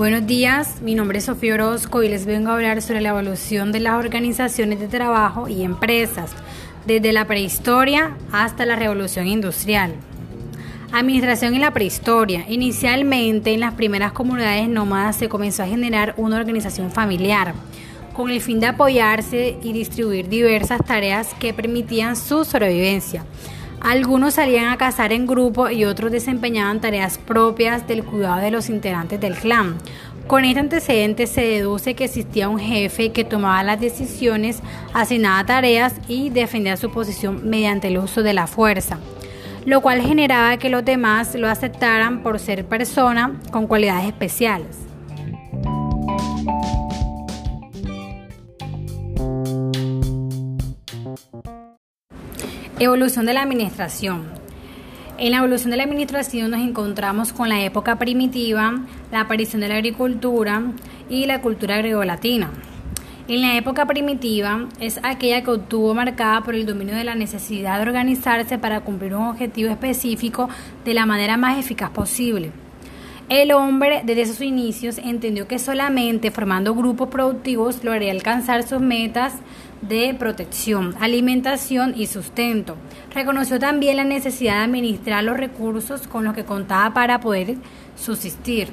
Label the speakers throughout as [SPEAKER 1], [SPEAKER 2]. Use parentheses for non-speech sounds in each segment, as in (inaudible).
[SPEAKER 1] Buenos días, mi nombre es Sofía Orozco y les vengo a hablar sobre la evolución de las organizaciones de trabajo y empresas, desde la prehistoria hasta la revolución industrial. Administración en la prehistoria. Inicialmente en las primeras comunidades nómadas se comenzó a generar una organización familiar, con el fin de apoyarse y distribuir diversas tareas que permitían su sobrevivencia. Algunos salían a cazar en grupo y otros desempeñaban tareas propias del cuidado de los integrantes del clan. Con este antecedente se deduce que existía un jefe que tomaba las decisiones, asignaba tareas y defendía su posición mediante el uso de la fuerza, lo cual generaba que los demás lo aceptaran por ser persona con cualidades especiales. Evolución de la administración. En la evolución de la administración nos encontramos con la época primitiva, la aparición de la agricultura y la cultura gregolatina. En la época primitiva es aquella que obtuvo marcada por el dominio de la necesidad de organizarse para cumplir un objetivo específico de la manera más eficaz posible. El hombre desde sus inicios entendió que solamente formando grupos productivos lograría alcanzar sus metas de protección, alimentación y sustento. Reconoció también la necesidad de administrar los recursos con los que contaba para poder subsistir.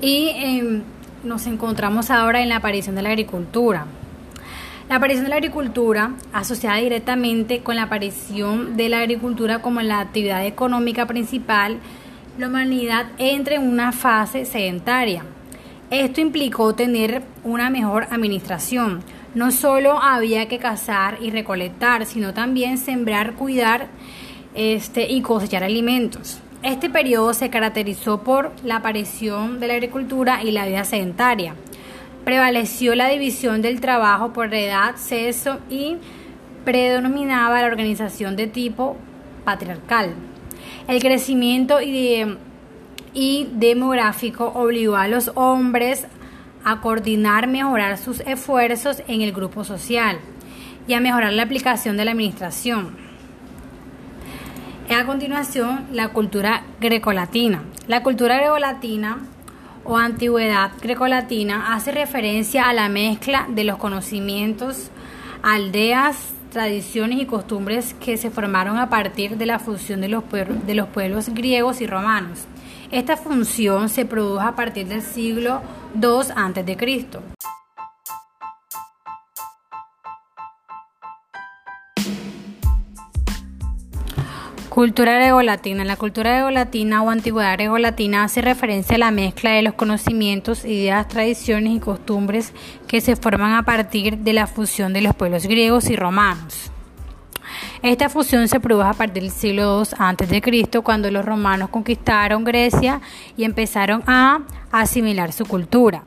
[SPEAKER 1] Y em, nos encontramos ahora en la aparición de la agricultura. La aparición de la agricultura, asociada directamente con la aparición de la agricultura como la actividad económica principal, la humanidad entra en una fase sedentaria. Esto implicó tener una mejor administración. No solo había que cazar y recolectar, sino también sembrar, cuidar este, y cosechar alimentos. Este periodo se caracterizó por la aparición de la agricultura y la vida sedentaria. Prevaleció la división del trabajo por edad, sexo y predominaba la organización de tipo patriarcal. El crecimiento y, demográfico obligó a los hombres a coordinar, mejorar sus esfuerzos en el grupo social y a mejorar la aplicación de la administración. A continuación, la cultura grecolatina. La cultura grecolatina o antigüedad grecolatina hace referencia a la mezcla de los conocimientos, aldeas, tradiciones y costumbres que se formaron a partir de la fusión de los, de los pueblos griegos y romanos. Esta función se produjo a partir del siglo II a.C. Cultura gregolatina. La cultura gregolatina o antigüedad gregolatina hace referencia a la mezcla de los conocimientos, ideas, tradiciones y costumbres que se forman a partir de la fusión de los pueblos griegos y romanos. Esta fusión se produjo a partir del siglo II a.C., cuando los romanos conquistaron Grecia y empezaron a asimilar su cultura.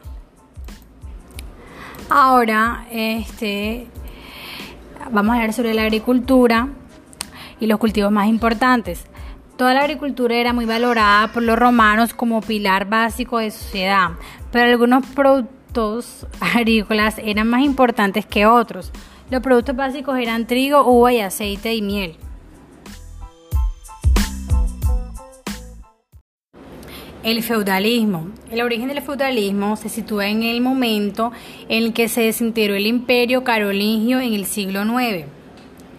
[SPEAKER 1] Ahora, este, vamos a hablar sobre la agricultura y los cultivos más importantes. Toda la agricultura era muy valorada por los romanos como pilar básico de sociedad, pero algunos productos (laughs) agrícolas eran más importantes que otros. Los productos básicos eran trigo, uva y aceite y miel. El feudalismo. El origen del feudalismo se sitúa en el momento en el que se desintegró el imperio carolingio en el siglo IX.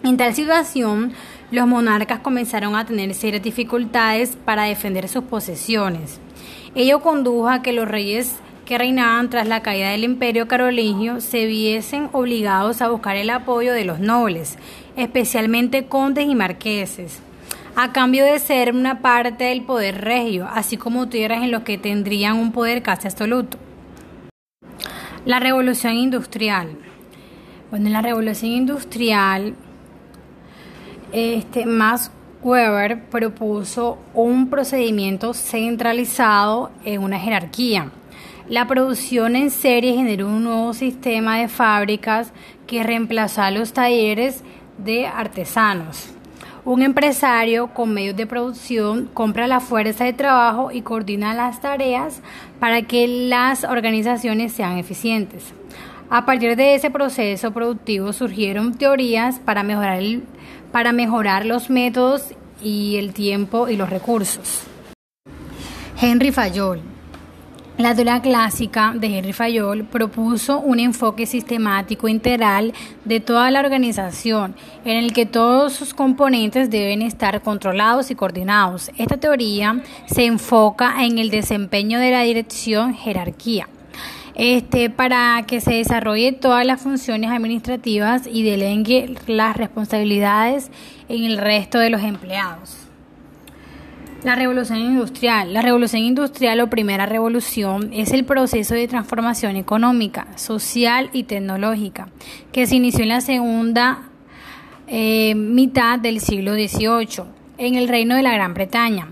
[SPEAKER 1] En tal situación, los monarcas comenzaron a tener serias dificultades para defender sus posesiones. Ello condujo a que los reyes que reinaban tras la caída del imperio carolingio se viesen obligados a buscar el apoyo de los nobles, especialmente condes y marqueses, a cambio de ser una parte del poder regio, así como tierras en los que tendrían un poder casi absoluto. La revolución industrial. Bueno, en la revolución industrial este, Max Weber propuso un procedimiento centralizado en una jerarquía. La producción en serie generó un nuevo sistema de fábricas que reemplazó a los talleres de artesanos. Un empresario con medios de producción compra la fuerza de trabajo y coordina las tareas para que las organizaciones sean eficientes. A partir de ese proceso productivo surgieron teorías para mejorar, para mejorar los métodos y el tiempo y los recursos. Henry Fayol la teoría clásica de Henry Fayol propuso un enfoque sistemático integral de toda la organización, en el que todos sus componentes deben estar controlados y coordinados. Esta teoría se enfoca en el desempeño de la dirección jerarquía. Este, para que se desarrolle todas las funciones administrativas y delegue las responsabilidades en el resto de los empleados. La revolución industrial. La revolución industrial o primera revolución es el proceso de transformación económica, social y tecnológica que se inició en la segunda eh, mitad del siglo XVIII en el reino de la Gran Bretaña,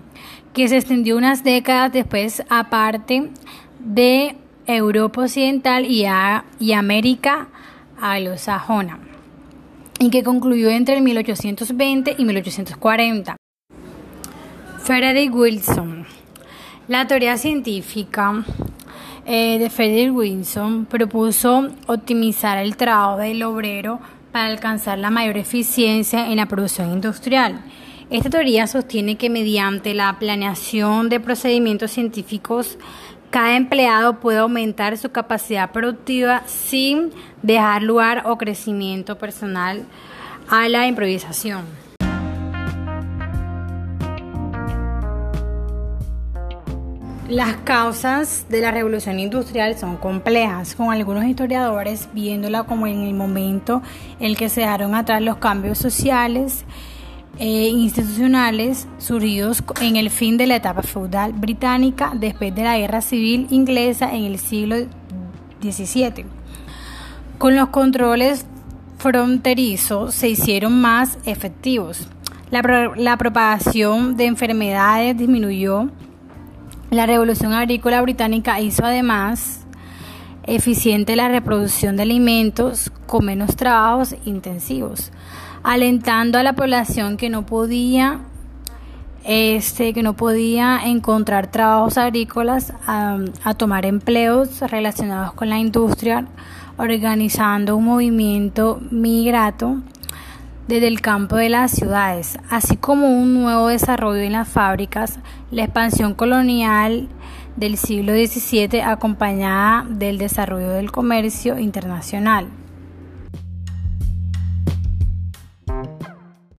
[SPEAKER 1] que se extendió unas décadas después a parte de Europa Occidental y, a, y América y que concluyó entre 1820 y 1840. Frederick Wilson. La teoría científica eh, de Frederick Wilson propuso optimizar el trabajo del obrero para alcanzar la mayor eficiencia en la producción industrial. Esta teoría sostiene que mediante la planeación de procedimientos científicos, cada empleado puede aumentar su capacidad productiva sin dejar lugar o crecimiento personal a la improvisación. Las causas de la revolución industrial son complejas, con algunos historiadores viéndola como en el momento en que se dejaron atrás los cambios sociales e institucionales surgidos en el fin de la etapa feudal británica después de la guerra civil inglesa en el siglo XVII. Con los controles fronterizos se hicieron más efectivos. La, la propagación de enfermedades disminuyó la revolución agrícola británica hizo además eficiente la reproducción de alimentos con menos trabajos intensivos, alentando a la población que no podía este, que no podía encontrar trabajos agrícolas a, a tomar empleos relacionados con la industria, organizando un movimiento migrato desde el campo de las ciudades, así como un nuevo desarrollo en las fábricas, la expansión colonial del siglo XVII acompañada del desarrollo del comercio internacional.